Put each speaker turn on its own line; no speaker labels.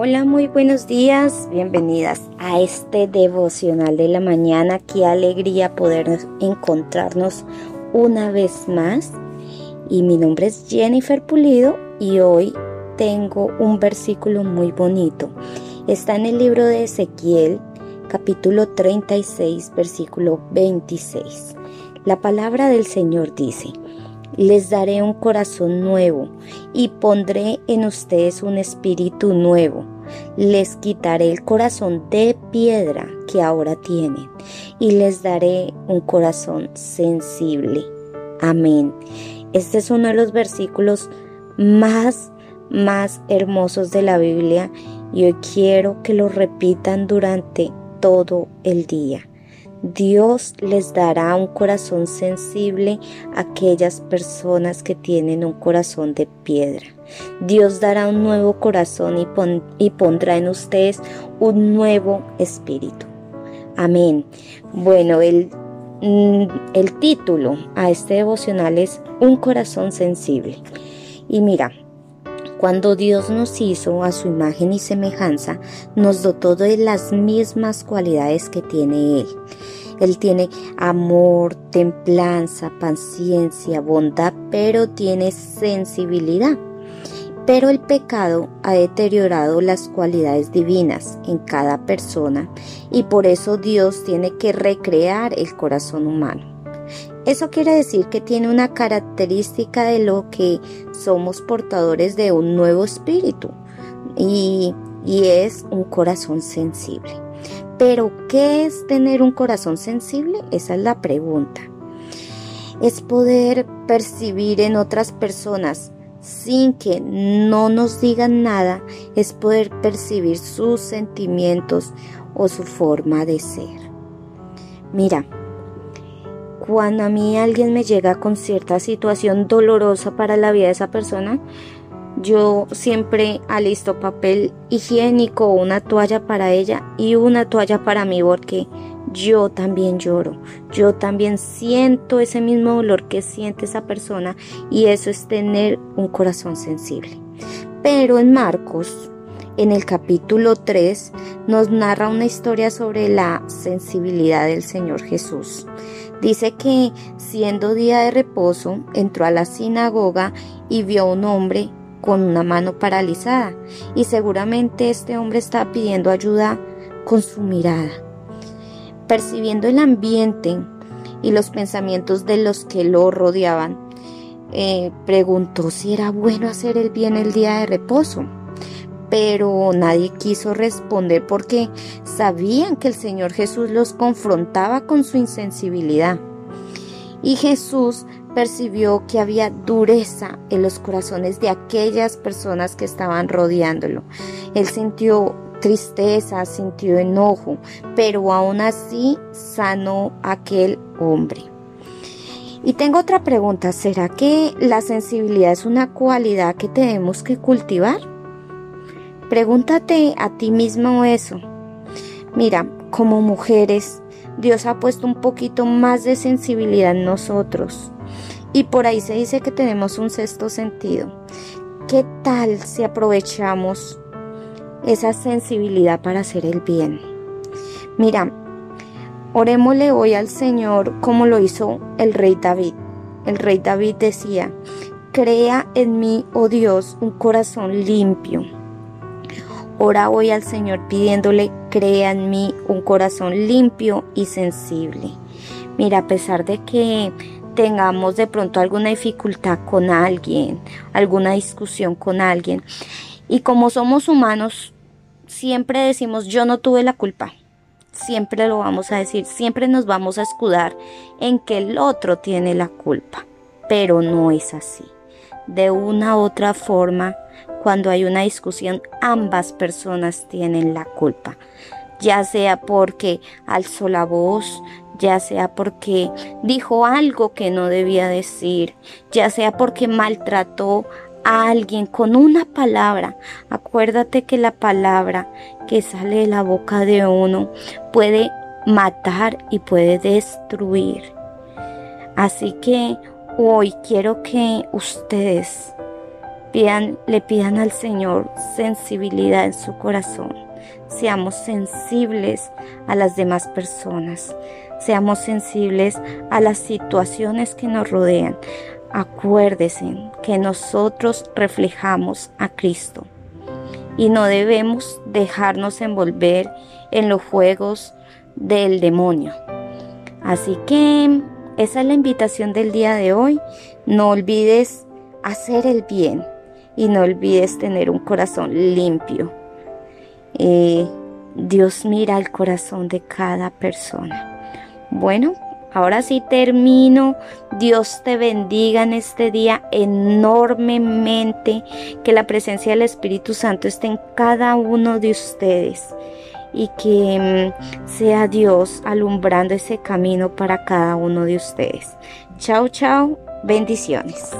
Hola, muy buenos días, bienvenidas a este devocional de la mañana. Qué alegría poder encontrarnos una vez más. Y mi nombre es Jennifer Pulido y hoy tengo un versículo muy bonito. Está en el libro de Ezequiel, capítulo 36, versículo 26. La palabra del Señor dice, les daré un corazón nuevo y pondré en ustedes un espíritu nuevo. Les quitaré el corazón de piedra que ahora tienen y les daré un corazón sensible. Amén. Este es uno de los versículos más, más hermosos de la Biblia y hoy quiero que lo repitan durante todo el día. Dios les dará un corazón sensible a aquellas personas que tienen un corazón de piedra. Dios dará un nuevo corazón y, pondrá en ustedes un nuevo espíritu. Amén. Bueno, el, mm, el título a este devocional es Un corazón sensible. Y mira, cuando Dios nos hizo a su imagen y semejanza, nos dotó de las mismas cualidades que tiene Él. Él tiene amor, templanza, paciencia, bondad, pero tiene sensibilidad. Pero el pecado ha deteriorado las cualidades divinas en cada persona y por eso Dios tiene que recrear el corazón humano. Eso quiere decir que tiene una característica de lo que somos portadores de un nuevo espíritu y, es un corazón sensible. Pero, ¿qué es tener un corazón sensible? Esa es la pregunta. Es poder percibir en otras personas sin que no nos digan nada, es poder percibir sus sentimientos o su forma de ser. Mira, cuando a mí alguien me llega con cierta situación dolorosa para la vida de esa persona, yo siempre alisto papel higiénico, una toalla para ella y una toalla para mí porque yo también lloro, yo también siento ese mismo dolor que siente esa persona y eso es tener un corazón sensible. Pero en Marcos, en el capítulo 3, nos narra una historia sobre la sensibilidad del Señor Jesús. Dice que siendo día de reposo, entró a la sinagoga y vio a un hombre con una mano paralizada y seguramente este hombre estaba pidiendo ayuda con su mirada. Percibiendo el ambiente y los pensamientos de los que lo rodeaban, eh, preguntó si era bueno hacer el bien el día de reposo pero nadie quiso responder porque sabían que el Señor Jesús los confrontaba con su insensibilidad. Y Jesús percibió que había dureza en los corazones de aquellas personas que estaban rodeándolo. Él sintió tristeza, sintió enojo, pero aún así sanó aquel hombre. Y tengo otra pregunta, ¿será que la sensibilidad es una cualidad que tenemos que cultivar? Pregúntate a ti mismo eso. Mira, como mujeres, Dios ha puesto un poquito más de sensibilidad en nosotros. Y por ahí se dice que tenemos un sexto sentido. ¿Qué tal si aprovechamos esa sensibilidad para hacer el bien? Mira, orémosle hoy al Señor como lo hizo el rey David. El rey David decía, crea en mí, oh Dios, un corazón limpio Ora hoy al Señor pidiéndole, crea en mí un corazón limpio y sensible. Mira, a pesar de que tengamos de pronto alguna dificultad con alguien, alguna discusión con alguien, y como somos humanos, siempre decimos yo no tuve la culpa. Siempre lo vamos a decir, siempre nos vamos a escudar en que el otro tiene la culpa, pero no es así. De una u otra forma, cuando hay una discusión, ambas personas tienen la culpa, ya sea porque alzó la voz, ya sea porque dijo algo que no debía decir, ya sea porque maltrató a alguien con una palabra. Acuérdate que la palabra que sale de la boca de uno puede matar y puede destruir. Así que hoy quiero que ustedes le pidan al Señor sensibilidad en su corazón. Seamos sensibles a las demás personas. Seamos sensibles a las situaciones que nos rodean. Acuérdese que nosotros reflejamos a Cristo y no debemos dejarnos envolver en los juegos del demonio. Así que esa es la invitación del día de hoy. No olvides hacer el bien y no olvides tener un corazón limpio. Eh, Dios mira el corazón de cada persona. Bueno, ahora sí termino. Dios te bendiga en este día enormemente. Que la presencia del Espíritu Santo esté en cada uno de ustedes y que mm, sea Dios alumbrando ese camino para cada uno de ustedes. Chao, chao. Bendiciones.